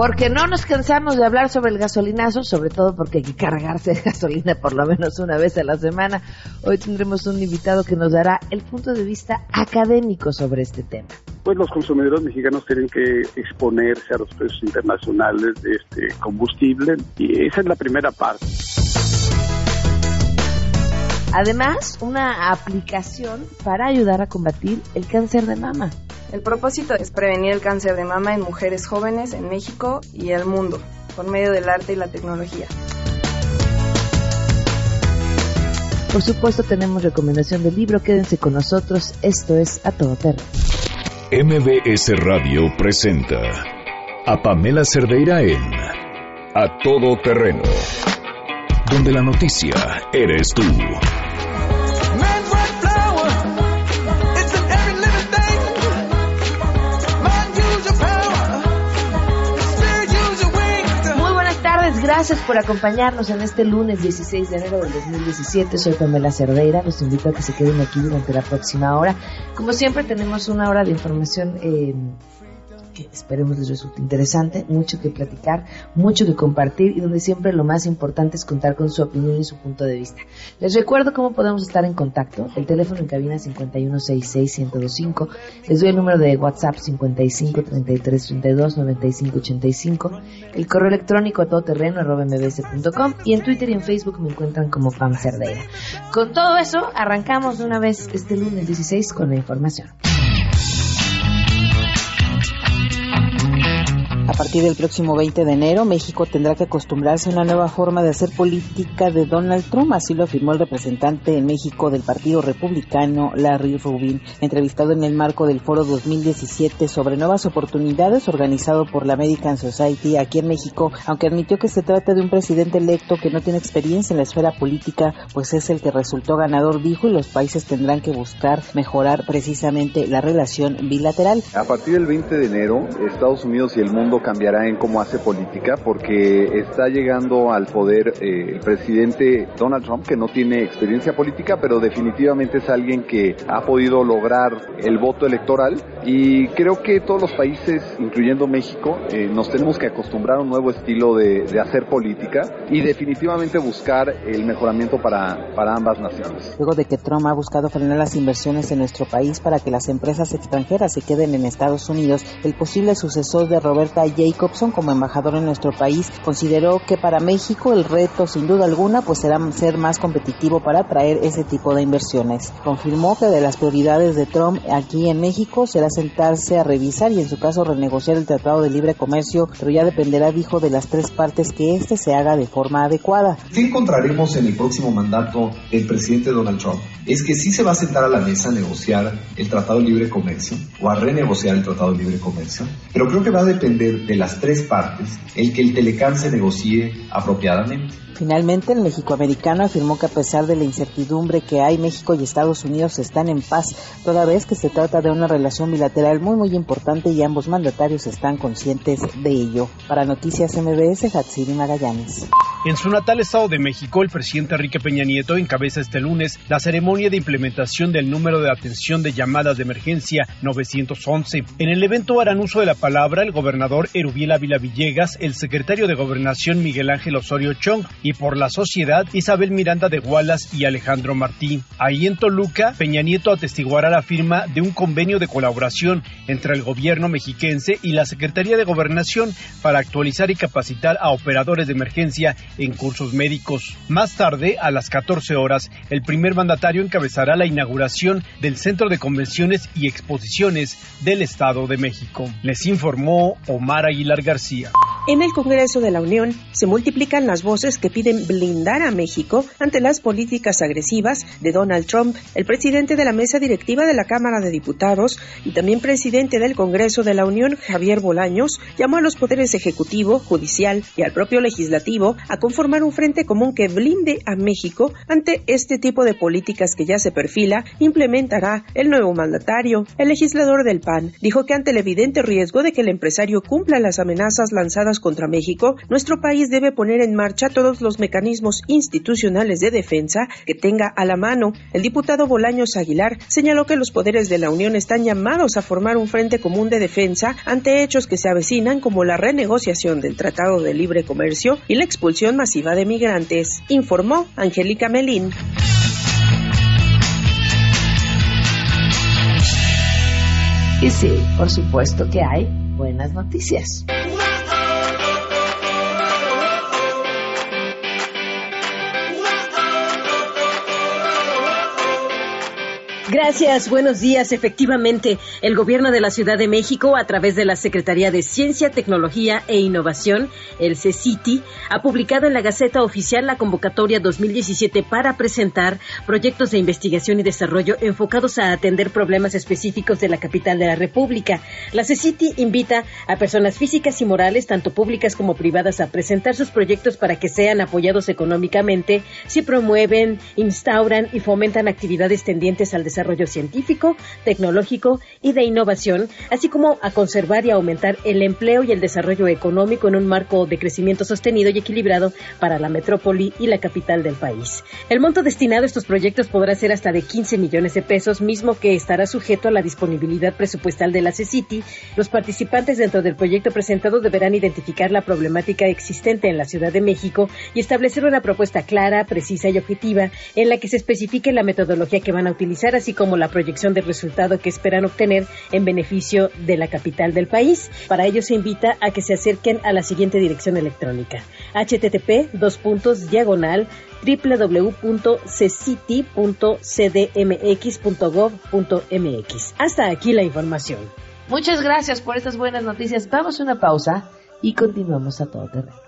Porque no nos cansamos de hablar sobre el gasolinazo, sobre todo porque hay que cargarse de gasolina por lo menos una vez a la semana. Hoy tendremos un invitado que nos dará el punto de vista académico sobre este tema. Pues los consumidores mexicanos tienen que exponerse a los precios internacionales de este combustible y esa es la primera parte. Además, una aplicación para ayudar a combatir el cáncer de mama. El propósito es prevenir el cáncer de mama en mujeres jóvenes en México y el mundo por medio del arte y la tecnología. Por supuesto tenemos recomendación del libro, quédense con nosotros, esto es A Todo Terreno. MBS Radio presenta a Pamela Cerdeira en A Todo Terreno, donde la noticia eres tú. Gracias por acompañarnos en este lunes 16 de enero del 2017. Soy Pamela Cerdeira. Los invito a que se queden aquí durante la próxima hora. Como siempre, tenemos una hora de información eh, esperemos les resulte interesante, mucho que platicar, mucho que compartir y donde siempre lo más importante es contar con su opinión y su punto de vista. Les recuerdo cómo podemos estar en contacto, el teléfono en cabina 5166125, les doy el número de WhatsApp 5533329585, el correo electrónico a todoterreno y en Twitter y en Facebook me encuentran como Pam Cerdeira. Con todo eso, arrancamos de una vez este lunes 16 con la información. A partir del próximo 20 de enero, México tendrá que acostumbrarse a una nueva forma de hacer política de Donald Trump, así lo afirmó el representante en México del Partido Republicano, Larry Rubin, entrevistado en el marco del Foro 2017 sobre nuevas oportunidades organizado por la American Society aquí en México, aunque admitió que se trata de un presidente electo que no tiene experiencia en la esfera política, pues es el que resultó ganador, dijo, y los países tendrán que buscar mejorar precisamente la relación bilateral. A partir del 20 de enero, Estados Unidos y el mundo cambiará en cómo hace política porque está llegando al poder eh, el presidente Donald Trump que no tiene experiencia política pero definitivamente es alguien que ha podido lograr el voto electoral y creo que todos los países incluyendo México eh, nos tenemos que acostumbrar a un nuevo estilo de, de, hacer política y definitivamente buscar el mejoramiento para, para ambas naciones. Luego de que Trump ha buscado frenar las inversiones en nuestro país para que las empresas extranjeras se queden en Estados Unidos, el posible sucesor de Roberta Jacobson como embajador en nuestro país consideró que para México el reto sin duda alguna pues será ser más competitivo para atraer ese tipo de inversiones. Confirmó que de las prioridades de Trump aquí en México será sentarse a revisar y en su caso renegociar el Tratado de Libre Comercio, pero ya dependerá, dijo, de las tres partes que éste se haga de forma adecuada. ¿Qué encontraremos en el próximo mandato del presidente Donald Trump? Es que sí se va a sentar a la mesa a negociar el Tratado de Libre Comercio o a renegociar el Tratado de Libre Comercio, pero creo que va a depender de las tres partes el que el Telecán se negocie apropiadamente. Finalmente, el mexicoamericano afirmó que a pesar de la incertidumbre que hay, México y Estados Unidos están en paz, toda vez que se trata de una relación bilateral muy muy importante y ambos mandatarios están conscientes de ello. Para Noticias MBS, Hatsiri Magallanes. En su natal Estado de México, el presidente Enrique Peña Nieto encabeza este lunes la ceremonia de implementación del número de atención de llamadas de emergencia 911. En el evento harán uso de la palabra el gobernador Erubiel Ávila Villegas, el secretario de Gobernación Miguel Ángel Osorio Chong y por la sociedad Isabel Miranda de Gualas y Alejandro Martí. Ahí en Toluca, Peña Nieto atestiguará la firma de un convenio de colaboración entre el gobierno mexiquense y la Secretaría de Gobernación para actualizar y capacitar a operadores de emergencia en cursos médicos. Más tarde, a las 14 horas, el primer mandatario encabezará la inauguración del Centro de Convenciones y Exposiciones del Estado de México. Les informó Omar Aguilar García. En el Congreso de la Unión se multiplican las voces que piden blindar a México ante las políticas agresivas de Donald Trump. El presidente de la mesa directiva de la Cámara de Diputados y también presidente del Congreso de la Unión, Javier Bolaños, llamó a los poderes ejecutivo, judicial y al propio legislativo a conformar un frente común que blinde a México ante este tipo de políticas que ya se perfila, implementará el nuevo mandatario. El legislador del PAN dijo que ante el evidente riesgo de que el empresario cumpla las amenazas lanzadas contra México, nuestro país debe poner en marcha todos los mecanismos institucionales de defensa que tenga a la mano. El diputado Bolaños Aguilar señaló que los poderes de la Unión están llamados a formar un frente común de defensa ante hechos que se avecinan como la renegociación del Tratado de Libre Comercio y la expulsión masiva de migrantes, informó Angélica Melín. Y sí, por supuesto que hay buenas noticias. Gracias, buenos días. Efectivamente, el Gobierno de la Ciudad de México, a través de la Secretaría de Ciencia, Tecnología e Innovación, el CECITI, ha publicado en la Gaceta Oficial la convocatoria 2017 para presentar proyectos de investigación y desarrollo enfocados a atender problemas específicos de la capital de la República. La CECITI invita a personas físicas y morales, tanto públicas como privadas, a presentar sus proyectos para que sean apoyados económicamente si promueven, instauran y fomentan actividades tendientes al desarrollo desarrollo científico, tecnológico y de innovación, así como a conservar y aumentar el empleo y el desarrollo económico en un marco de crecimiento sostenido y equilibrado para la metrópoli y la capital del país. El monto destinado a estos proyectos podrá ser hasta de 15 millones de pesos, mismo que estará sujeto a la disponibilidad presupuestal de la CECITI. Los participantes dentro del proyecto presentado deberán identificar la problemática existente en la Ciudad de México y establecer una propuesta clara, precisa y objetiva en la que se especifique la metodología que van a utilizar, así como la proyección del resultado que esperan obtener en beneficio de la capital del país. Para ello se invita a que se acerquen a la siguiente dirección electrónica: http dos puntos diagonal www.cecity.cdmx.gov.mx. Hasta aquí la información. Muchas gracias por estas buenas noticias. Vamos a una pausa y continuamos a todo terreno.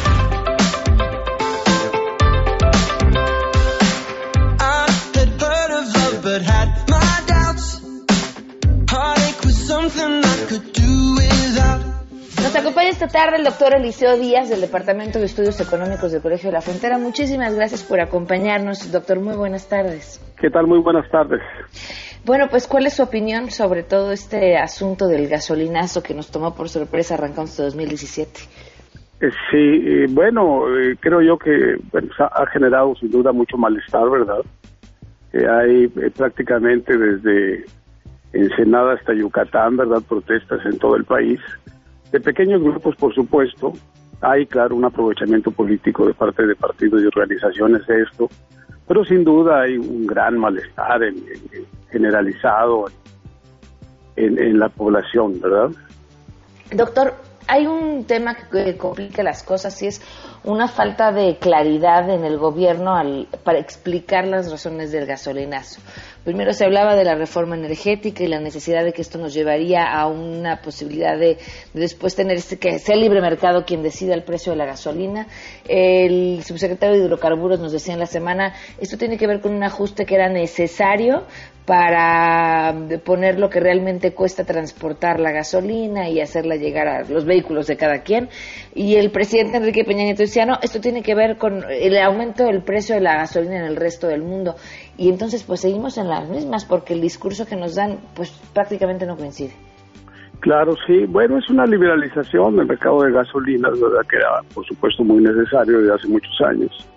Esta tarde el doctor Eliseo Díaz del Departamento de Estudios Económicos del Colegio de la Frontera. Muchísimas gracias por acompañarnos, doctor. Muy buenas tardes. ¿Qué tal? Muy buenas tardes. Bueno, pues ¿cuál es su opinión sobre todo este asunto del gasolinazo que nos tomó por sorpresa arrancando este 2017? Eh, sí, eh, bueno, eh, creo yo que ha generado sin duda mucho malestar, ¿verdad? hay prácticamente desde Ensenada hasta Yucatán, ¿verdad? Protestas en todo el país de pequeños grupos, por supuesto, hay, claro, un aprovechamiento político de parte de partidos y organizaciones de esto, pero sin duda hay un gran malestar generalizado en, en la población, ¿verdad? Doctor, hay un tema que complica las cosas y es una falta de claridad en el gobierno al, para explicar las razones del gasolinazo. Primero se hablaba de la reforma energética y la necesidad de que esto nos llevaría a una posibilidad de, después tener este, que sea el libre mercado quien decida el precio de la gasolina. El subsecretario de Hidrocarburos nos decía en la semana, esto tiene que ver con un ajuste que era necesario para poner lo que realmente cuesta transportar la gasolina y hacerla llegar a los vehículos de cada quien. Y el presidente Enrique Peña Nieto decía, no, esto tiene que ver con el aumento del precio de la gasolina en el resto del mundo. Y entonces pues seguimos en las mismas porque el discurso que nos dan pues prácticamente no coincide. Claro, sí. Bueno, es una liberalización del mercado de gasolinas, ¿verdad? Que era, por supuesto, muy necesario desde hace muchos años.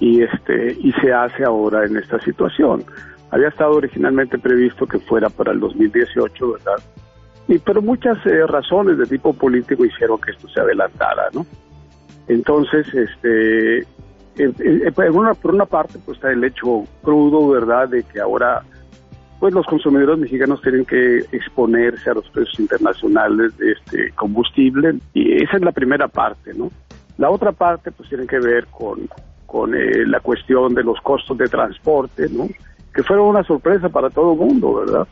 Y, este, y se hace ahora en esta situación. Había estado originalmente previsto que fuera para el 2018, ¿verdad? Y, pero muchas eh, razones de tipo político hicieron que esto se adelantara, ¿no? Entonces, este, eh, eh, por, una, parte, pues está el hecho crudo, ¿verdad?, de que ahora, pues los consumidores mexicanos tienen que exponerse a los precios internacionales de este combustible, y esa es la primera parte, ¿no? La otra parte, pues tiene que ver con, con la cuestión de los costos de transporte, ¿no? Que fueron una sorpresa para todo el mundo, ¿verdad?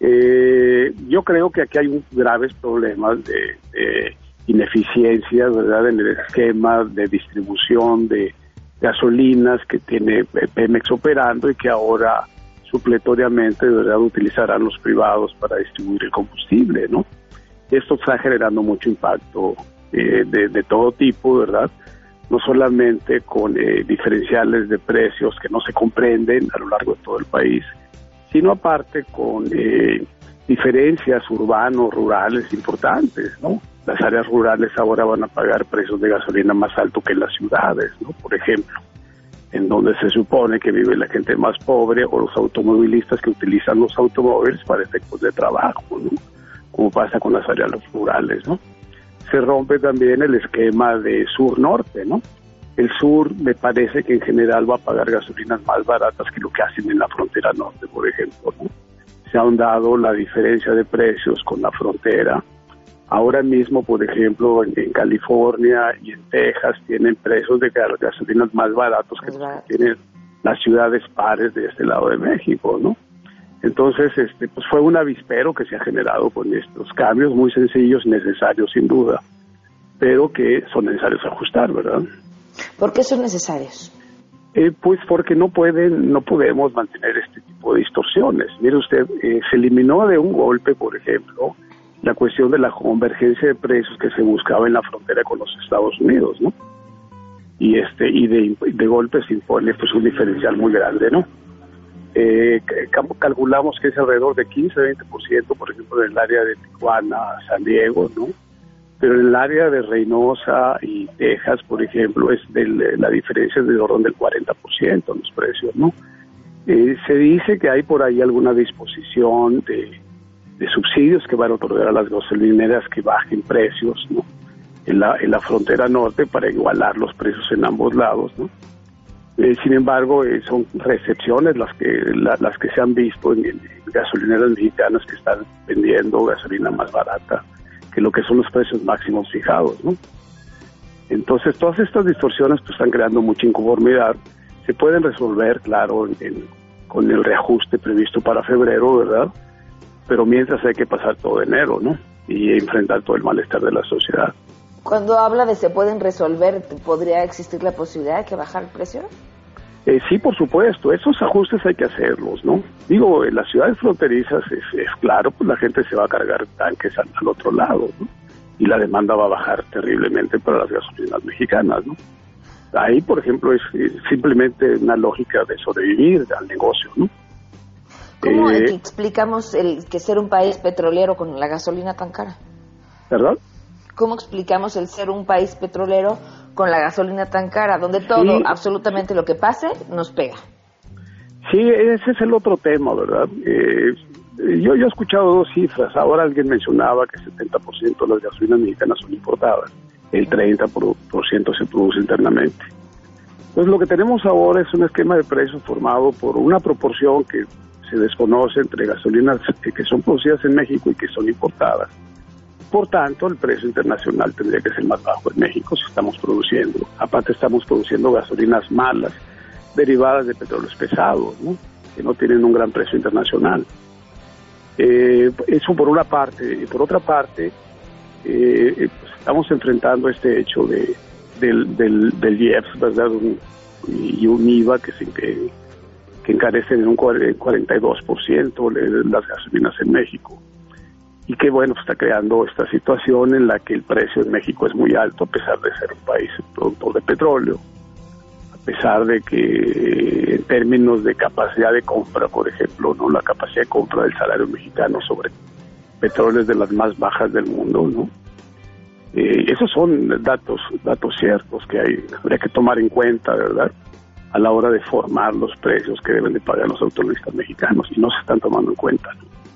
Eh, yo creo que aquí hay un graves problemas de, ineficiencias, ¿verdad? En el esquema de distribución de, gasolinas que tiene Pemex operando y que ahora supletoriamente de verdad utilizarán los privados para distribuir el combustible, ¿no? Esto está generando mucho impacto eh, de, todo tipo, ¿verdad? No solamente con eh, diferenciales de precios que no se comprenden a lo largo de todo el país, sino aparte con eh, diferencias urbanos, rurales importantes, ¿no? Las áreas rurales ahora van a pagar precios de gasolina más alto que las ciudades, ¿no? Por ejemplo en donde se supone que vive la gente más pobre o los automovilistas que utilizan los automóviles para efectos de trabajo, ¿no? como pasa con las áreas rurales. ¿no? Se rompe también el esquema de sur-norte. ¿no? El sur me parece que en general va a pagar gasolinas más baratas que lo que hacen en la frontera norte, por ejemplo. ¿no? Se han dado la diferencia de precios con la frontera Ahora mismo, por ejemplo, en, California y en Texas tienen precios de gasolinas más baratos que tienen las ciudades pares de este lado de México, ¿no? Entonces, este, pues fue un avispero que se ha generado con estos cambios muy sencillos, necesarios sin duda, pero que son necesarios ajustar, ¿verdad? ¿Por qué son necesarios? Eh, pues porque no pueden, no podemos mantener este tipo de distorsiones. Mire usted, eh, se eliminó de un golpe, por ejemplo, la cuestión de la convergencia de precios que se buscaba en la frontera con los Estados Unidos, ¿no? Y este y de, de golpe se impone pues un diferencial muy grande, ¿no? Eh, calculamos que es alrededor de 15-20%, por ejemplo, en el área de Tijuana, San Diego, ¿no? Pero en el área de Reynosa y Texas, por ejemplo, es la diferencia es de orden del 40% en los precios, ¿no? Eh, se dice que hay por ahí alguna disposición de de subsidios que van a otorgar a las gasolineras que bajen precios ¿no? en, la, en la frontera norte para igualar los precios en ambos lados. ¿no? Eh, sin embargo, eh, son recepciones las que las que se han visto en, gasolineras mexicanas que están vendiendo gasolina más barata que lo que son los precios máximos fijados. ¿no? Entonces, todas estas distorsiones pues, están creando mucha inconformidad. Se pueden resolver, claro, con el reajuste previsto para febrero, ¿verdad? pero mientras hay que pasar todo enero, ¿no? Y enfrentar todo el malestar de la sociedad. Cuando habla de se pueden resolver, ¿podría existir la posibilidad de que bajar el precio? Eh, sí, por supuesto, esos ajustes hay que hacerlos, ¿no? Digo, en las ciudades fronterizas es, claro, pues la gente se va a cargar tanques al, otro lado, ¿no? Y la demanda va a bajar terriblemente para las gasolinas mexicanas, ¿no? Ahí, por ejemplo, es simplemente una lógica de sobrevivir al negocio, ¿no? ¿Cómo eh, explicamos el que ser un país petrolero con la gasolina tan cara? ¿Verdad? ¿Cómo explicamos el ser un país petrolero con la gasolina tan cara, donde todo, absolutamente lo que pase, nos pega? Sí, ese es el otro tema, ¿verdad? Eh, yo, yo he escuchado dos cifras. Ahora alguien mencionaba que el 70% de las gasolinas mexicanas son importadas, el 30% se produce internamente. Pues lo que tenemos ahora es un esquema de precios formado por una proporción que se desconoce entre gasolinas que son producidas en México y que son importadas. Por tanto, el precio internacional tendría que ser más bajo en México si estamos produciendo. Aparte, estamos produciendo gasolinas malas, derivadas de petróleos pesados, que no tienen un gran precio internacional. Eh, eso por una parte. Y por otra parte, eh, pues, estamos enfrentando este hecho de, del, del, del IEPS, y un IVA que, se, que, que encarecen en un 42% las gasolinas en México. Y que bueno, está creando esta situación en la que el precio en México es muy alto a pesar de ser un país productor de petróleo, a pesar de que en términos de capacidad de compra, por ejemplo, no la capacidad de compra del salario mexicano sobre petróleo es de las más bajas del mundo, ¿no? Eh, esos son datos datos ciertos que hay, habría que tomar en cuenta, ¿verdad? a la hora de formar los precios que deben de pagar los automovilistas mexicanos y no se están tomando en cuenta.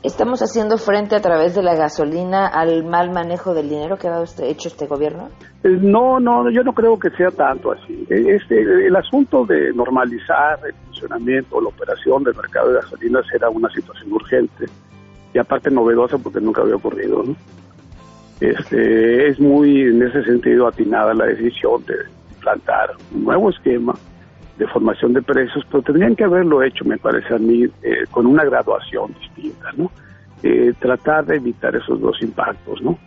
¿Estamos haciendo frente a través de la gasolina al mal manejo del dinero que ha hecho este gobierno? Eh, no, no, yo no creo que sea tanto así. Eh, este, el asunto de normalizar el funcionamiento, la operación del mercado de gasolinas era una situación urgente y aparte novedosa porque nunca había ocurrido. Este, es muy en ese sentido atinada la decisión de plantar un nuevo esquema de formación de precios, pero tendrían que haberlo hecho, me parece a mí, eh, con una graduación distinta, ¿no? Eh, tratar de evitar esos dos impactos, ¿no?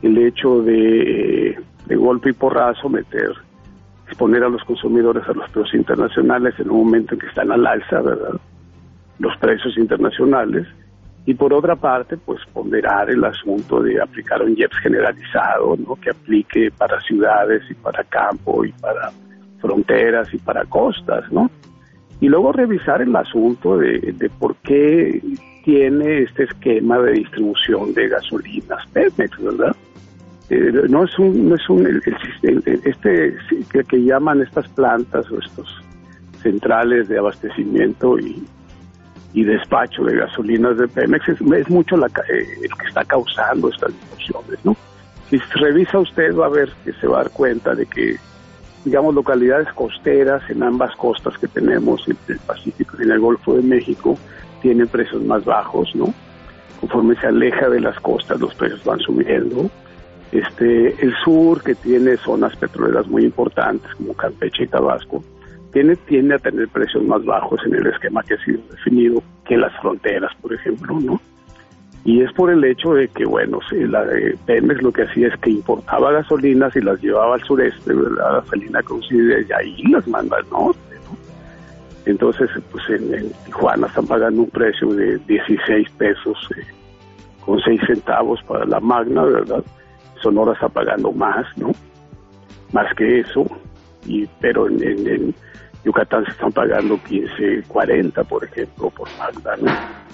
El hecho de, de golpe y porrazo meter exponer a los consumidores a los precios internacionales en un momento en que están al alza, ¿verdad? Los precios internacionales. Y por otra parte, pues ponderar el asunto de aplicar un IEPS generalizado, ¿no? Que aplique para ciudades y para campo y para fronteras y para costas, ¿no? Y luego revisar el asunto de, por qué tiene este esquema de distribución de gasolinas Pemex, ¿verdad? Eh, no es un, no es un, este que, llaman estas plantas o estos centrales de abastecimiento y, y despacho de gasolinas de Pemex es, mucho la, eh, el que está causando estas distorsiones, ¿no? Si revisa usted va a ver que se va a dar cuenta de que, digamos, localidades costeras en ambas costas que tenemos, en el Pacífico y en el Golfo de México, tienen precios más bajos, ¿no? Conforme se aleja de las costas, los precios van subiendo este, el sur, que tiene zonas petroleras muy importantes como Campeche y Tabasco, tiene, tiende a tener precios más bajos en el esquema que ha sido definido que las fronteras, por ejemplo, ¿no? Y es por el hecho de que, bueno, si la de Pemex lo que hacía es que importaba gasolinas y las llevaba al sureste, ¿verdad? La gasolina coincide y ahí las manda al norte, ¿no? Entonces, pues en, Tijuana están pagando un precio de 16 pesos eh, con 6 centavos para la Magna, ¿verdad? Sonora está pagando más, ¿no? Más que eso, y pero en, Yucatán se están pagando 15, 40, por ejemplo, por Magda, ¿no?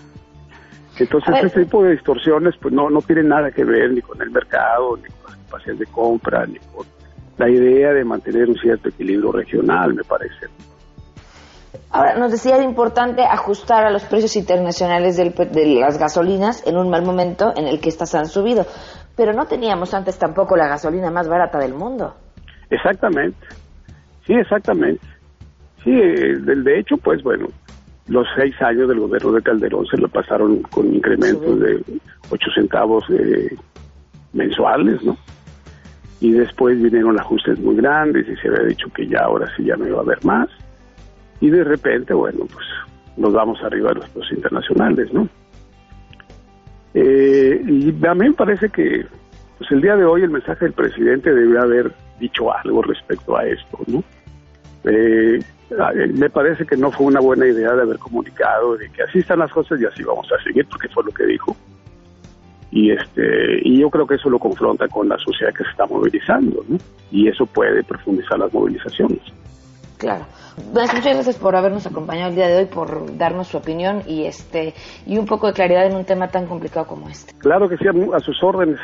Entonces, este tipo de distorsiones, pues no, no tienen nada que ver ni con el mercado, ni con las capacidades de compra, ni con la idea de mantener un cierto equilibrio regional, me parece. Ahora, nos decía, era importante ajustar a los precios internacionales de las gasolinas en un mal momento en el que estas han subido. Pero no teníamos antes tampoco la gasolina más barata del mundo. Exactamente. Sí, exactamente. Sí, de hecho, pues bueno, los seis años del gobierno de Calderón se lo pasaron con incrementos de ocho centavos eh, mensuales, ¿no? Y después vinieron ajustes muy grandes y se había dicho que ya ahora sí ya no iba a haber más. Y de repente, bueno, pues nos vamos arriba de los precios internacionales, ¿no? Eh, y me parece que pues el día de hoy el mensaje del presidente debe haber dicho algo respecto a esto, ¿no? Eh, me parece que no fue una buena idea de haber comunicado de que así están las cosas y así vamos a seguir, porque fue lo que dijo. Y este y yo creo que eso lo confronta con la sociedad que se está movilizando, ¿no? Y eso puede profundizar las movilizaciones. Claro. muchas gracias por habernos acompañado el día de hoy, por darnos su opinión y este y un poco de claridad en un tema tan complicado como este. Claro que sí, a, sus órdenes.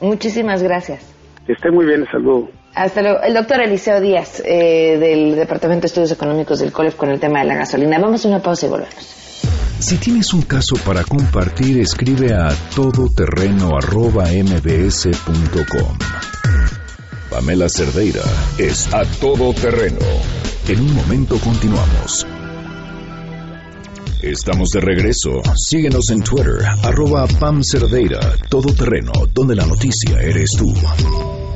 Muchísimas gracias. Que esté muy bien, saludo. Hasta luego. El doctor Eliseo Díaz, eh, del Departamento de Estudios Económicos del COLEF, con el tema de la gasolina. Vamos a una pausa y volvemos. Si tienes un caso para compartir, escribe a todoterreno.mbs.com. Pamela Cerdeira es a todo terreno. En un momento continuamos. Estamos de regreso. Síguenos en Twitter, arroba Pam Cerdeira, todo terreno, donde la noticia eres tú.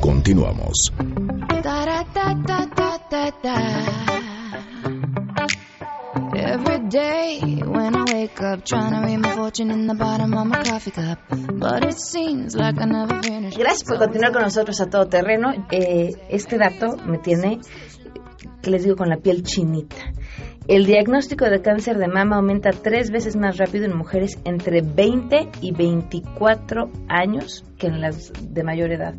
Continuamos. Every day when I wake up trying to read my fortune in the bottom of my coffee cup. But it seems like I never finish. Gracias por continuar con nosotros a todo terreno. Eh, este dato me tiene, que les digo, con la piel chinita. El diagnóstico de cáncer de mama aumenta tres veces más rápido en mujeres entre 20 y 24 años que en las de mayor edad.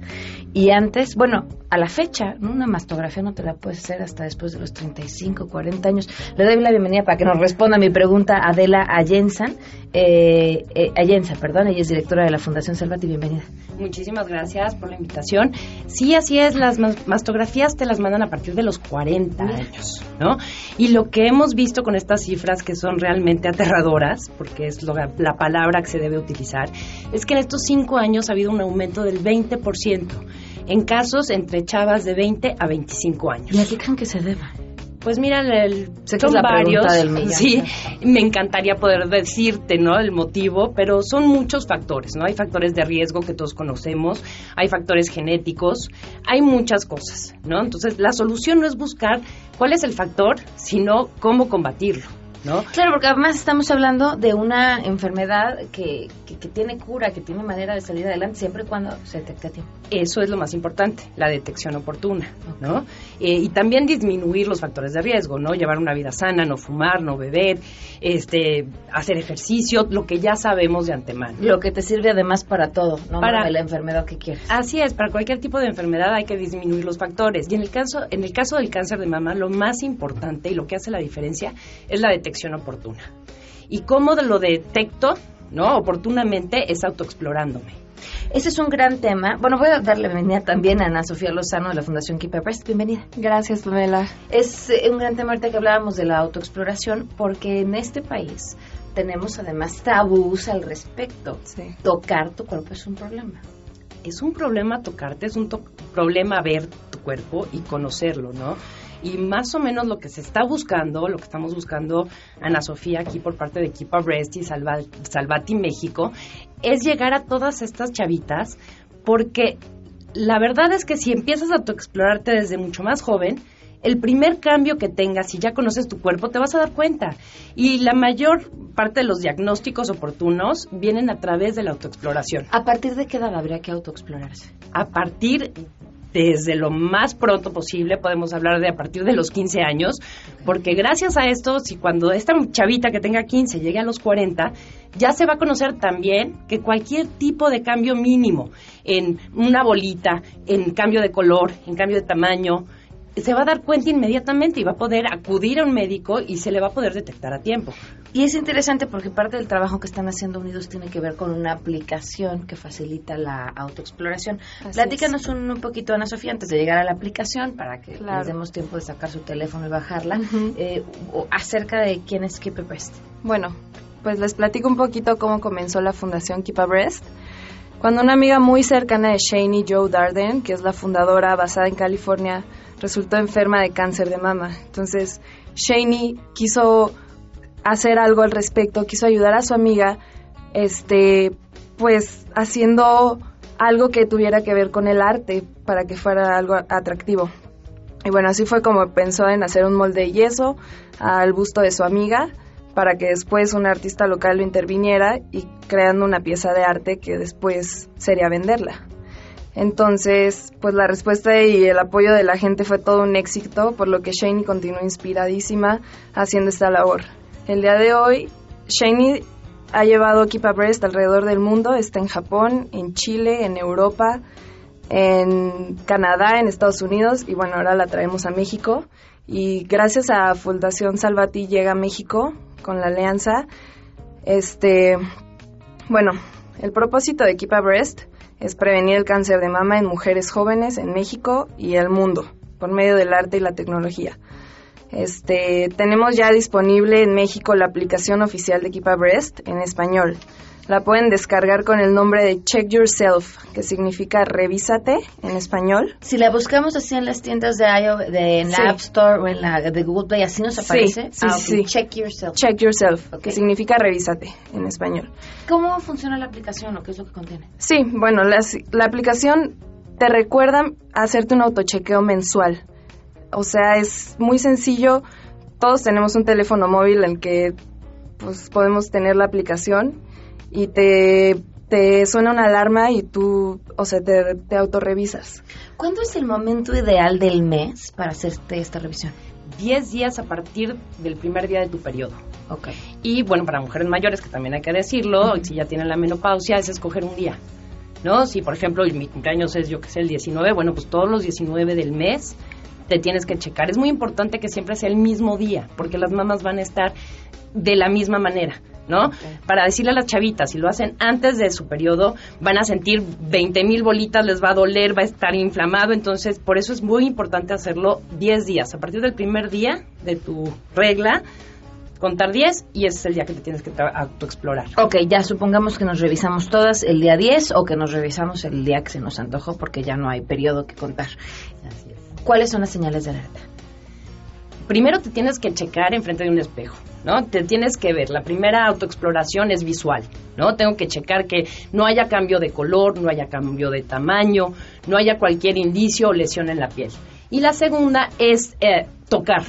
Y antes, bueno, a la fecha, una mastografía no te la puedes hacer hasta después de los 35, 40 años. Le doy la bienvenida para que nos responda a mi pregunta Adela Allenza, eh, eh perdón, ella es directora de la Fundación Salvati, bienvenida. Muchísimas gracias por la invitación. Sí, así es, las mastografías te las mandan a partir de los 40 años, ¿no? Y lo que hemos visto con estas cifras que son realmente aterradoras, porque es la palabra que se debe utilizar, es que en estos cinco años ha habido un aumento del 20% en casos entre chavas de 20 a 25 años. ¿Y a qué creen que se deba? Pues mira, el, son varios. sí, me encantaría poder decirte, ¿no? El motivo, pero son muchos factores, ¿no? Hay factores de riesgo que todos conocemos, hay factores genéticos, hay muchas cosas, ¿no? Entonces, la solución no es buscar cuál es el factor, sino cómo combatirlo. ¿No? Claro, porque además estamos hablando de una enfermedad que, que, tiene cura, que tiene manera de salir adelante siempre y cuando se detecte a tiempo. Eso es lo más importante, la detección oportuna, ¿no? Eh, y también disminuir los factores de riesgo, ¿no? Llevar una vida sana, no fumar, no beber, este, hacer ejercicio, lo que ya sabemos de antemano. Lo que te sirve además para todo, ¿no? Para la enfermedad que quieres. Así es, para cualquier tipo de enfermedad hay que disminuir los factores. Y en el caso, en el caso del cáncer de mama, lo más importante y lo que hace la diferencia es la detección oportuna. ¿Y cómo lo detecto, no? Oportunamente es autoexplorándome ese es un gran tema. Bueno, voy a darle bienvenida también a Ana Sofía Lozano de la Fundación Keep Breast. Bienvenida. Gracias, Pamela. Es eh, un gran tema ahorita que hablábamos de la autoexploración porque en este país tenemos además tabús al respecto. Tocar tu cuerpo es un problema. Es un problema tocarte, es un problema ver tu cuerpo y conocerlo, ¿no? Y más o menos lo que se está buscando, lo que estamos buscando Ana Sofía aquí por parte de Equipa Breast y Salvati México, es llegar a todas estas chavitas porque la verdad es que si empiezas a explorarte desde mucho más joven, el primer cambio que tengas, si ya conoces tu cuerpo, te vas a dar cuenta. Y la mayor parte de los diagnósticos oportunos vienen a través de la autoexploración. ¿A partir de qué edad habría que autoexplorarse? A partir desde lo más pronto posible, podemos hablar de a partir de los 15 años, porque gracias a esto, si cuando esta chavita que tenga 15 llegue a los 40, ya se va a conocer también que cualquier tipo de cambio mínimo en una bolita, en cambio de color, en cambio de tamaño, se va a dar cuenta inmediatamente y va a poder acudir a un médico y se le va a poder detectar a tiempo. Y es interesante porque parte del trabajo que están haciendo Unidos tiene que ver con una aplicación que facilita la autoexploración. Platícanos un, poquito, Ana Sofía, antes de llegar a la aplicación, para que les demos tiempo de sacar su teléfono y bajarla, eh, acerca de quién es Keep a Breast. Bueno, pues les platico un poquito cómo comenzó la Fundación Keep a Breast. Cuando una amiga muy cercana de Shani Joe Darden, que es la fundadora basada en California, resultó enferma de cáncer de mama. Entonces, Shani quiso hacer algo al respecto, quiso ayudar a su amiga, este, pues haciendo algo que tuviera que ver con el arte para que fuera algo atractivo. Y bueno, así fue como pensó en hacer un molde de yeso al busto de su amiga para que después un artista local lo interviniera y creando una pieza de arte que después sería venderla. Entonces, pues la respuesta y el apoyo de la gente fue todo un éxito, por lo que Shani continuó inspiradísima haciendo esta labor. El día de hoy, Shani ha llevado Keep a Breast alrededor del mundo, está en Japón, en Chile, en Europa, en Canadá, en Estados Unidos y bueno, ahora la traemos a México. Y gracias a Fundación Salvati llega a México con la alianza. Este, bueno, el propósito de Keep a Breast es prevenir el cáncer de mama en mujeres jóvenes en México y el mundo por medio del arte y la tecnología. Este, tenemos ya disponible en México la aplicación oficial de Keep a Breast en español. La pueden descargar con el nombre de Check Yourself, que significa revísate en español. Si la buscamos así en las tiendas de iOS, de en la App Store o en la de Google Play, así nos aparece. Sí, ah, sí, Check Yourself. Check Yourself, que significa revísate en español. ¿Cómo funciona la aplicación o qué es lo que contiene? Sí, bueno, la, la aplicación te recuerda hacerte un autochequeo mensual. O sea, es muy sencillo. Todos tenemos un teléfono móvil en el que pues podemos tener la aplicación y te, te suena una alarma y tú, o sea, te, te autorrevisas. ¿Cuándo es el momento ideal del mes para hacerte esta revisión? 10 días a partir del primer día de tu periodo. Ok. Y bueno, para mujeres mayores, que también hay que decirlo, si ya tienen la menopausia, es escoger un día. ¿No? Si, por ejemplo, mi cumpleaños es, yo que sé, el 19, bueno, pues todos los 19 del mes te tienes que checar. Es muy importante que siempre sea el mismo día, porque las mamás van a estar de la misma manera. ¿No? Para decirle a las chavitas, si lo hacen antes de su periodo, van a sentir 20 mil bolitas, les va a doler, va a estar inflamado, entonces por eso es muy importante hacerlo 10 días. A partir del primer día de tu regla, contar 10 y ese es el día que te tienes que autoexplorar. Ok, ya supongamos que nos revisamos todas el día 10 o que nos revisamos el día que se nos antojó porque ya no hay periodo que contar. ¿Cuáles son las señales de alerta? Primero te tienes que checar enfrente de un espejo, ¿no? Te tienes que ver. La primera autoexploración es visual, ¿no? Tengo que checar que no haya cambio de color, no haya cambio de tamaño, no haya cualquier indicio o lesión en la piel. Y la segunda es eh, tocar,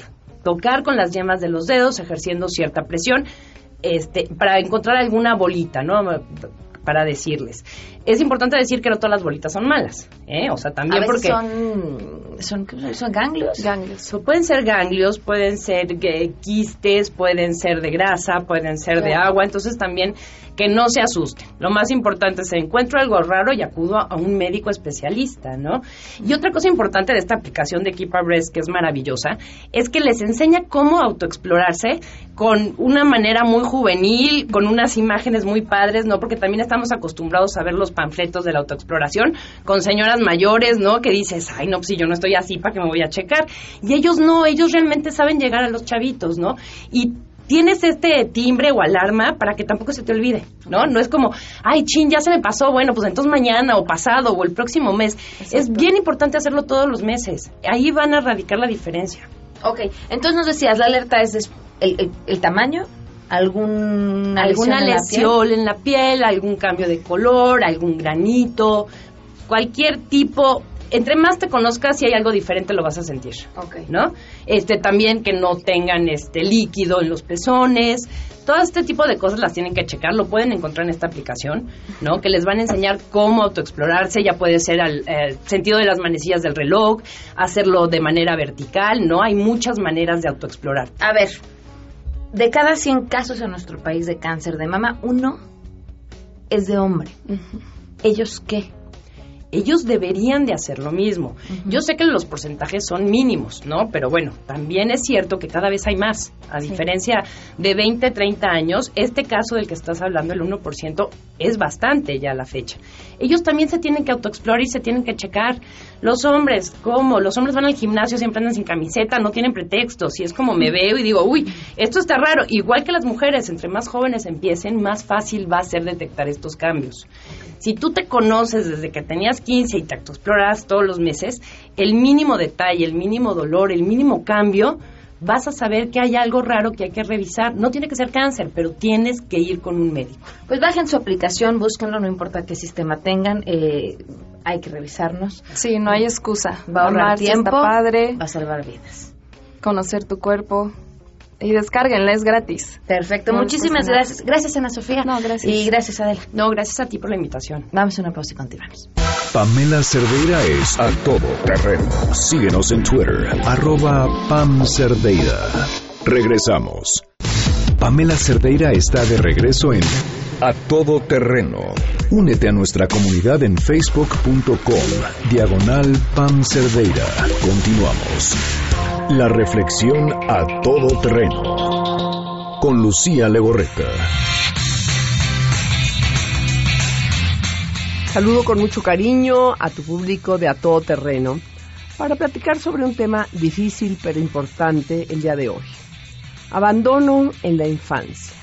tocar con las yemas de los dedos, ejerciendo cierta presión, este, para encontrar alguna bolita, ¿no? Para decirles. Es importante decir que no todas las bolitas son malas, ¿eh? O sea, también porque... Son, son, son ganglios. Ganglios. pueden ser ganglios, pueden ser quistes, pueden ser de grasa, pueden ser de agua, entonces también que no se asusten. Lo más importante es, encuentro algo raro y acudo a un médico especialista, ¿no? Y otra cosa importante de esta aplicación de Keep a Breast, que es maravillosa, es que les enseña cómo autoexplorarse con una manera muy juvenil, con unas imágenes muy padres, ¿no? Porque también estamos acostumbrados a ver los panfletos de la autoexploración con señoras mayores, ¿no? Que dices, ay, no, pues si yo no estoy así, ¿para qué me voy a checar? Y ellos no, ellos realmente saben llegar a los chavitos, ¿no? Y tienes este timbre o alarma para que tampoco se te olvide, ¿no? No es como, ay, chin, ya se me pasó, bueno, pues entonces mañana o pasado o el próximo mes. Es bien importante hacerlo todos los meses. Ahí van a radicar la diferencia. Ok, entonces nos decías, la alerta es el, el, tamaño, algún alguna lesión, en la piel, algún cambio de color, algún granito, cualquier tipo entre más te conozcas, si hay algo diferente lo vas a sentir. ¿No? Este, también que no tengan este líquido en los pezones. Todo este tipo de cosas las tienen que checar, lo pueden encontrar en esta aplicación, ¿no? Que les van a enseñar cómo autoexplorarse, ya puede ser al sentido de las manecillas del reloj, hacerlo de manera vertical, ¿no? Hay muchas maneras de autoexplorar. A ver, de cada 100 casos en nuestro país de cáncer de mama, uno es de hombre. ¿Ellos qué? Ellos deberían de hacer lo mismo. Yo sé que los porcentajes son mínimos, ¿no? Pero bueno, también es cierto que cada vez hay más. A diferencia de 20, 30 años, este caso del que estás hablando, el 1%, es bastante ya a la fecha. Ellos también se tienen que autoexplorar y se tienen que checar. Los hombres, ¿cómo? Los hombres van al gimnasio, siempre andan sin camiseta, no tienen pretextos. Y es como me veo y digo, uy, esto está raro. Igual que las mujeres, entre más jóvenes empiecen, más fácil va a ser detectar estos cambios. Si tú te conoces desde que tenías 15 y te exploras todos los meses, el mínimo detalle, el mínimo dolor, el mínimo cambio, vas a saber que hay algo raro que hay que revisar. No tiene que ser cáncer, pero tienes que ir con un médico. Pues bajen su aplicación, búsquenlo, no importa qué sistema tengan, eh, hay que revisarnos. Sí, no hay excusa. Va a ahorrar tiempo, padre. va a salvar vidas. Conocer tu cuerpo, y descárguenla, es gratis. Perfecto, muchísimas gracias. Gracias, Ana Sofía. No, gracias. Y gracias, Adela. No, gracias a ti por la invitación. Vamos a una pausa y continuamos. Pamela Cerdeira es a todo terreno. Síguenos en Twitter, arroba Pam Cerdeira. Regresamos. Pamela Cerdeira está de regreso en A Todo Terreno. Únete a nuestra comunidad en facebook.com, diagonal Pam Cerdeira. Continuamos. La reflexión a todo terreno. Con Lucía Legorreta. Saludo con mucho cariño a tu público de A Todo Terreno para platicar sobre un tema difícil pero importante el día de hoy. Abandono en la infancia.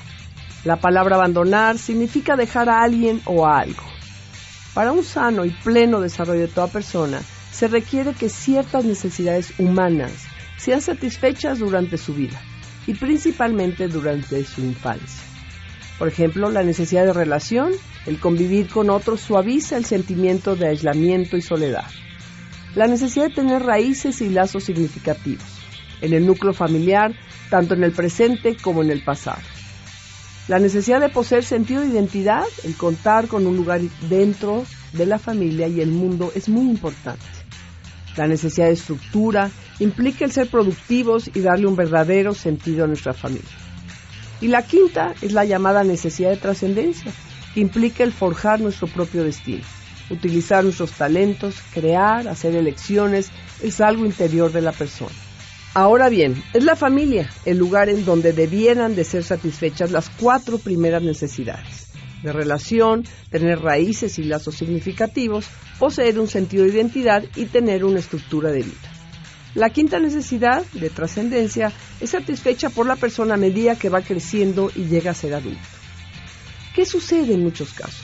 La palabra abandonar significa dejar a alguien o a algo. Para un sano y pleno desarrollo de toda persona, se requiere que ciertas necesidades humanas sean satisfechas durante su vida y principalmente durante su infancia. Por ejemplo, la necesidad de relación, el convivir con otros suaviza el sentimiento de aislamiento y soledad. La necesidad de tener raíces y lazos significativos en el núcleo familiar, tanto en el presente como en el pasado. La necesidad de poseer sentido de identidad, el contar con un lugar dentro de la familia y el mundo es muy importante. La necesidad de estructura implica el ser productivos y darle un verdadero sentido a nuestra familia. Y la quinta es la llamada necesidad de trascendencia, que implica el forjar nuestro propio destino, utilizar nuestros talentos, crear, hacer elecciones, es algo interior de la persona. Ahora bien, es la familia el lugar en donde debieran de ser satisfechas las cuatro primeras necesidades de relación, tener raíces y lazos significativos, poseer un sentido de identidad y tener una estructura de vida. La quinta necesidad de trascendencia es satisfecha por la persona a medida que va creciendo y llega a ser adulto. ¿Qué sucede en muchos casos?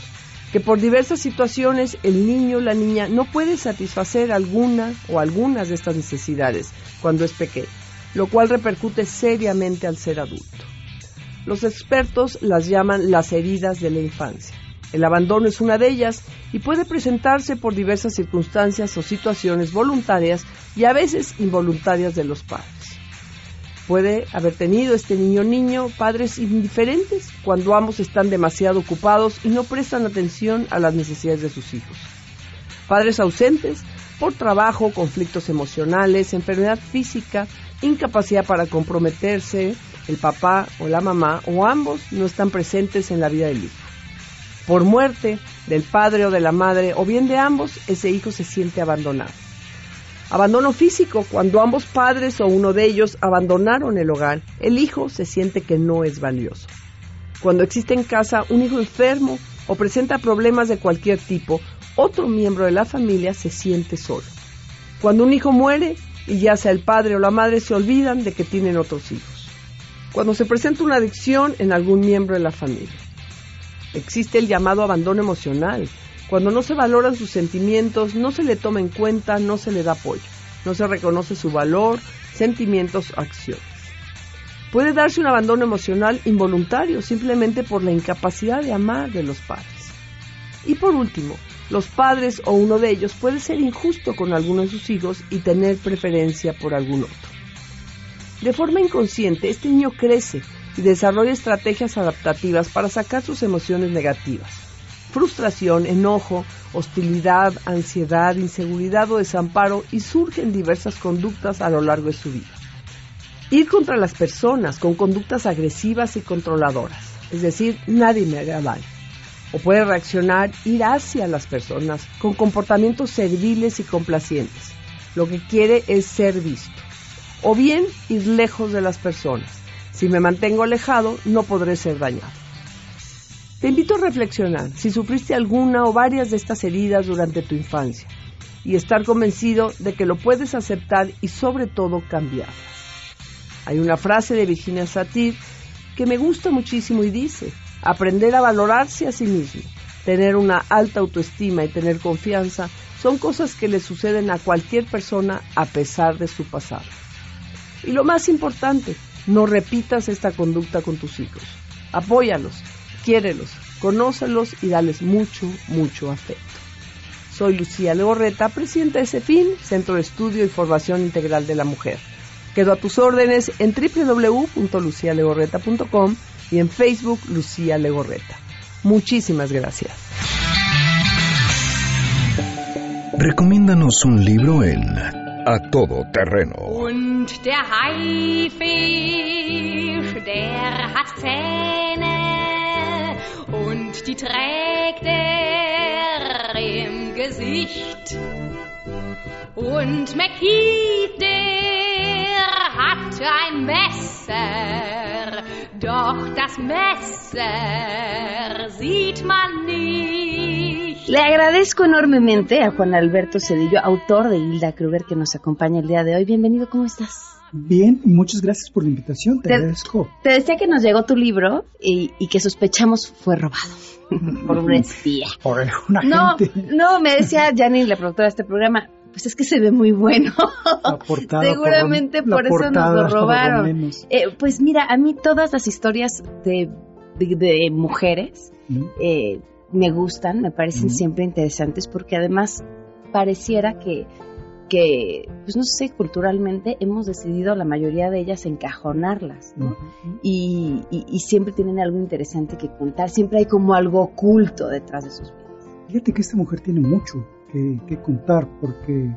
Que por diversas situaciones el niño o la niña no puede satisfacer alguna o algunas de estas necesidades cuando es pequeño, lo cual repercute seriamente al ser adulto. Los expertos las llaman las heridas de la infancia. El abandono es una de ellas y puede presentarse por diversas circunstancias o situaciones voluntarias y a veces involuntarias de los padres. Puede haber tenido este niño niño padres indiferentes cuando ambos están demasiado ocupados y no prestan atención a las necesidades de sus hijos. Padres ausentes por trabajo, conflictos emocionales, enfermedad física, incapacidad para comprometerse, el papá o la mamá o ambos no están presentes en la vida del hijo. Por muerte del padre o de la madre o bien de ambos, ese hijo se siente abandonado. Abandono físico, cuando ambos padres o uno de ellos abandonaron el hogar, el hijo se siente que no es valioso. Cuando existe en casa un hijo enfermo o presenta problemas de cualquier tipo, otro miembro de la familia se siente solo. Cuando un hijo muere y ya sea el padre o la madre se olvidan de que tienen otros hijos cuando se presenta una adicción en algún miembro de la familia. Existe el llamado abandono emocional, cuando no se valoran sus sentimientos, no se le toma en cuenta, no se le da apoyo, no se reconoce su valor, sentimientos o acciones. Puede darse un abandono emocional involuntario simplemente por la incapacidad de amar de los padres. Y por último, los padres o uno de ellos puede ser injusto con alguno de sus hijos y tener preferencia por algún otro. De forma inconsciente, este niño crece y desarrolla estrategias adaptativas para sacar sus emociones negativas. Frustración, enojo, hostilidad, ansiedad, inseguridad o desamparo y surgen diversas conductas a lo largo de su vida. Ir contra las personas con conductas agresivas y controladoras, es decir, nadie me haga. O puede reaccionar, ir hacia las personas con comportamientos serviles y complacientes. Lo que quiere es ser visto o bien ir lejos de las personas. Si me mantengo alejado, no podré ser dañado. Te invito a reflexionar si sufriste alguna o varias de estas heridas durante tu infancia y estar convencido de que lo puedes aceptar y sobre todo cambiarlas. Hay una frase de Virginia Satir que me gusta muchísimo y dice, aprender a valorarse a sí mismo, tener una alta autoestima y tener confianza son cosas que le suceden a cualquier persona a pesar de su pasado. Y lo más importante, no repitas esta conducta con tus hijos. Apóyalos, quiérelos, conócelos y dales mucho, mucho afecto. Soy Lucía Legorreta, presidenta de CEFIN, Centro de Estudio y Formación Integral de la Mujer. Quedo a tus órdenes en www.lucialegorreta.com y en Facebook Lucía Legorreta. Muchísimas gracias. Recomiéndanos un libro en A Todo Terreno Und der Haifisch, der hat Zähne und die trägt er im Gesicht. Und McKeith, der hat ein Messer, doch das Messer sieht man nicht. Le agradezco enormemente a Juan Alberto Cedillo, autor de Hilda Kruger, que nos acompaña el día de hoy. Bienvenido, ¿cómo estás? Bien, muchas gracias por la invitación, te, agradezco. Te decía que nos llegó tu libro y, que sospechamos fue robado por una espía. Por una no, gente. No, me decía Janine, la productora de este programa, pues es que se ve muy bueno. Seguramente por, eso nos lo robaron. Eh, pues mira, a mí todas las historias de, de, mujeres eh, me gustan, me parecen siempre interesantes porque además pareciera que que, pues no sé, culturalmente hemos decidido la mayoría de ellas encajonarlas, ¿no? y, y, siempre tienen algo interesante que contar, siempre hay como algo oculto detrás de sus vidas. Fíjate que esta mujer tiene mucho que, que contar porque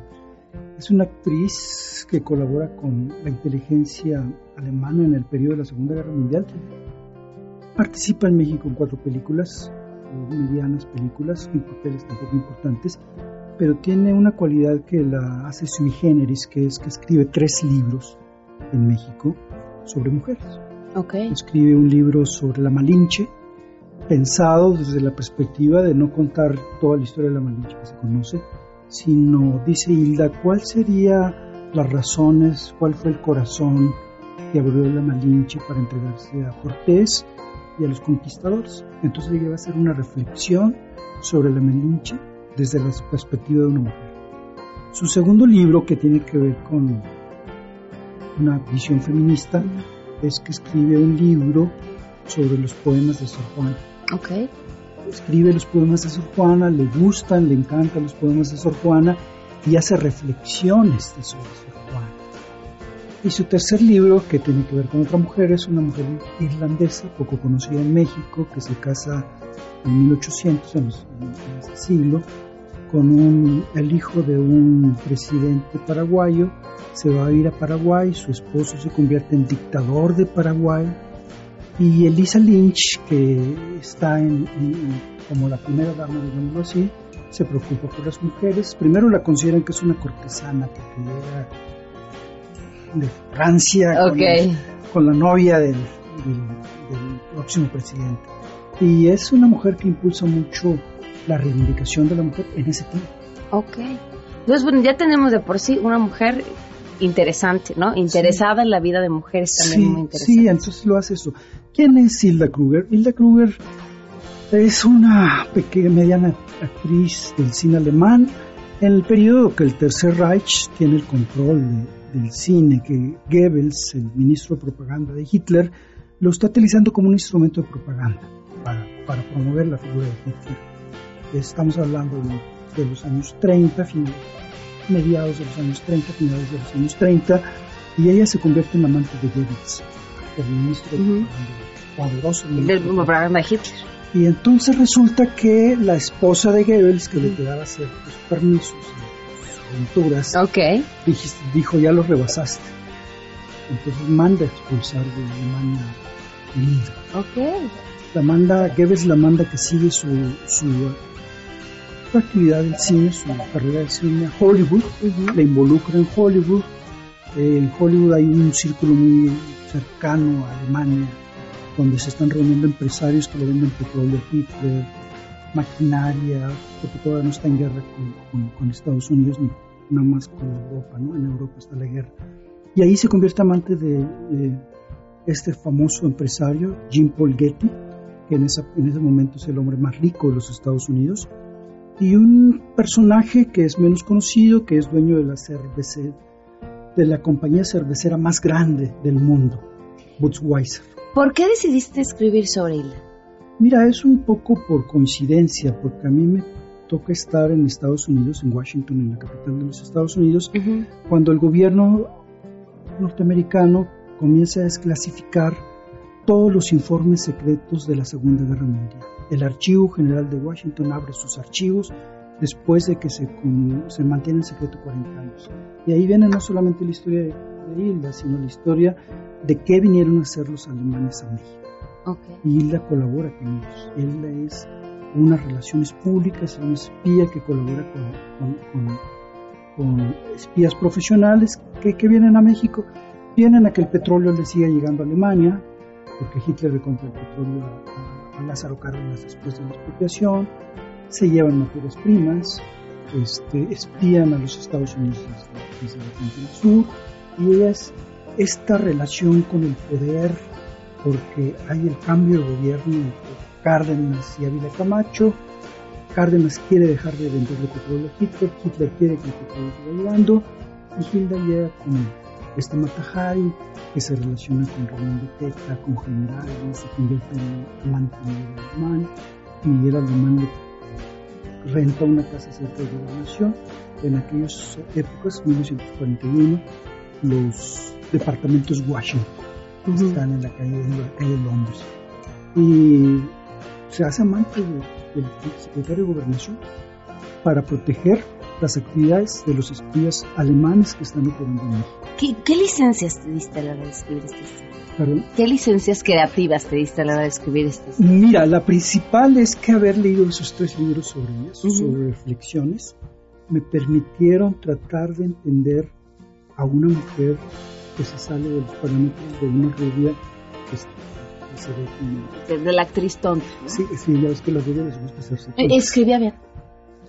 es una actriz que colabora con la inteligencia alemana en el periodo de la Segunda Guerra Mundial. Participa en México en cuatro películas, medianas películas, en papeles tampoco importantes, pero tiene una cualidad que la hace sui generis, que es que escribe tres libros en México sobre mujeres. Okay. Escribe un libro sobre la Malinche, pensado desde la perspectiva de no contar toda la historia de la Malinche que se conoce, sino, dice Hilda, cuál sería las razones, cuál fue el corazón que abrió la Malinche para entregarse a Cortés y a los conquistadores. Entonces ella va a hacer una reflexión sobre la Malinche desde la perspectiva de una mujer. Su segundo libro, que tiene que ver con una visión feminista, es que escribe un libro sobre los poemas de Sor Juana. Okay. Escribe los poemas de Sor Juana, le gustan, le encantan los poemas de Sor Juana y hace reflexiones de sobre Sor Juana. Y su tercer libro, que tiene que ver con otra mujer, es una mujer irlandesa, poco conocida en México, que se casa en 1800, en, ese siglo, con un, el hijo de un presidente paraguayo. Se va a ir a Paraguay, su esposo se convierte en dictador de Paraguay. Y Elisa Lynch, que está en, como la primera dama, digámoslo así, se preocupa por las mujeres. Primero la consideran que es una cortesana, porque llega de Francia con, Ok. el- con la novia del, del- del próximo presidente. Y es una mujer que impulsa mucho la reivindicación de la mujer en ese tiempo. Ok. Entonces, bueno, ya tenemos de por sí una mujer interesante, ¿no? Interesada en la vida de mujeres también muy Sí, interesante. sí, entonces lo hace eso. ¿Quién es Hilda Kruger? Hilda Kruger es una pequeña, mediana actriz del cine alemán en el periodo que el Tercer Reich tiene el control de- del cine, que Goebbels, el ministro de propaganda de Hitler, lo está utilizando como un instrumento de propaganda para, para promover la figura de Hitler. Estamos hablando de, de los años 30, fin- mediados de los años 30, finales de los años 30, y ella se convierte en amante de Goebbels, el ministro de propaganda, poderoso ministro Del propaganda de Hitler. y entonces resulta que la esposa de Goebbels, que le quedaba ciertos permisos aventuras, dijiste- dijo, ya los rebasaste. Entonces manda a expulsar de Alemania a Hilda. Ok. La manda, Goebbels la manda que sigue su, su, su actividad del cine, su carrera del cine a Hollywood, la involucra en Hollywood. Eh, en Hollywood hay un círculo muy cercano a Alemania, donde se están reuniendo empresarios que le venden petróleo a Hitler, maquinaria, porque todavía no está en guerra con, con- con Estados Unidos ni nada más con Europa, ¿no? En Europa está la guerra. Y ahí se convierte amante de eh, este famoso empresario, Jim Paul Getty, que en, esa- en ese momento es el hombre más rico de los Estados Unidos, y un personaje que es menos conocido, que es dueño de la cerveza, de la compañía cervecera más grande del mundo, Budweiser. ¿Por qué decidiste escribir sobre Hilda? Mira, es un poco por coincidencia, porque a mí me toca estar en Estados Unidos, en Washington, en la capital de los Estados Unidos, cuando el gobierno norteamericano comienza a desclasificar todos los informes secretos de la Segunda Guerra Mundial. El Archivo General de Washington abre sus archivos después de que se, se mantiene en secreto 40 años. Y ahí viene no solamente la historia de, Hilda, sino la historia de qué vinieron a hacer los alemanes a México. Y Hilda colabora con ellos. Hilda es unas relaciones públicas, una espía que colabora con, con- con- con espías profesionales que, que vienen a México. Vienen a que el petróleo le siga llegando a Alemania, porque Hitler le compra el petróleo a, a- a Lázaro Cárdenas después de la expropiación. Se llevan materias primas, este, espían a los Estados Unidos desde, desde frontera sur. Y es esta relación con el poder porque hay el cambio de gobierno Cárdenas y Ávila Camacho. Cárdenas quiere dejar de venderle petróleo a Hitler, Hitler quiere que el petróleo siga llegando, y Hilda llega con este Matajari que se relaciona con Ramón de Teta, con generales, se convierte en Miguel Alemán, Miguel Alemán le renta una casa cerca de gobernación. En aquellas épocas, 1941, los departamentos Washington están en la calle, en la calle de Londres. Y se hace amante de- del secretario de Gobernación para proteger las actividades de los espías alemanes que están operando en México. ¿Qué, qué licencias te diste a la hora de escribir historia? Perdón. ¿Qué licencias creativas te diste a la hora de escribir esta historia? Mira, la principal es que haber leído esos tres libros sobre ellas, sobre reflexiones, me permitieron tratar de entender a una mujer que se sale de los parámetros de una rubia que, que se ve como... De, la actriz tonta. ¿no? Sí, sí, ya ves que las rubias les gusta hacerse Eh. Escribía bien.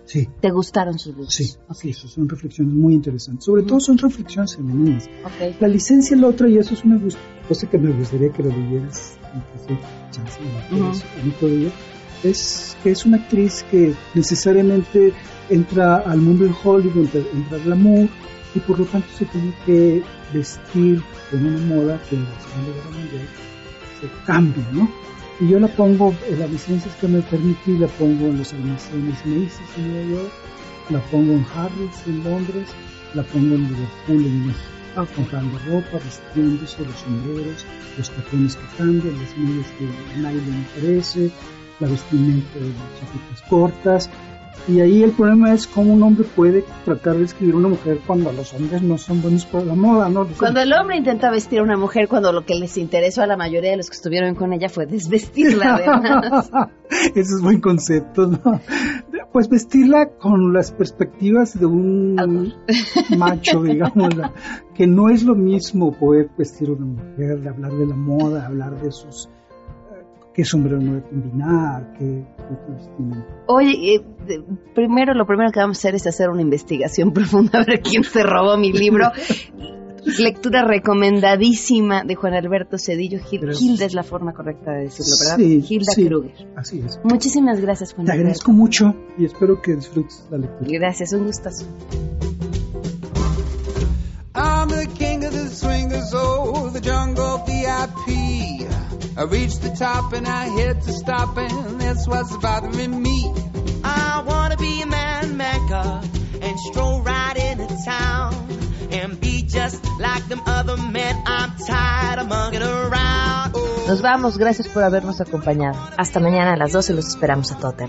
Sí. ¿Te gustaron sus libros? Sí, sí, eso son reflexiones muy interesantes. Sobre todo son reflexiones femeninas. Ok. La licencia, la otra, y eso es una cosa que me gustaría que lo leyeras, chance de leer Ujú. eso en otro día, es que es una actriz que necesariamente entra al mundo de Hollywood, entra, entra al glamour, y por lo tanto se tiene que vestir con una moda que en la Segunda Guerra Mundial se cambia, ¿no? Y yo la pongo, en las licencias que me permití, la pongo en los almacenes Macy's en Nueva York, la pongo en Harrods en Londres, la pongo en Liverpool en México. comprando ropa, vistiéndose, los sombreros, los tacones que cambian, las medias que nadie le parece, la vestimenta de las chaquetas cortas, y ahí el problema es cómo un hombre puede tratar de escribir a una mujer cuando los hombres no son buenos para la moda, ¿no? Cuando el hombre intenta vestir a una mujer, cuando lo que les interesó a la mayoría de los que estuvieron con ella fue desvestirla, además. Ese es buen concepto, ¿no? Pues vestirla con las perspectivas de un macho, digamos, que no es lo mismo poder vestir a una mujer, hablar de la moda, hablar de sus qué sombrero no combinar, qué, vestimenta. Oye, eh, primero lo primero que vamos a hacer es hacer una investigación profunda a ver quién se robó mi libro. Lectura recomendadísima de Juan Alberto Cedillo Hilda es la forma correcta de decirlo, ¿verdad? Sí, Hilda Kruger. Así es. Muchísimas gracias, Juan Te agradezco mucho y espero que disfrutes la lectura. Gracias, un gustazo. I'm the king of the swingers, oh, the jungle VIP. I reached the top and I hit to stop and that's what's bothering me. I wanna be a man maker and stroll right into town and be just like them other men. I'm tired of mugging around. Oh. Nos vamos, gracias por habernos acompañado. Hasta mañana a las 12 los esperamos a Totter.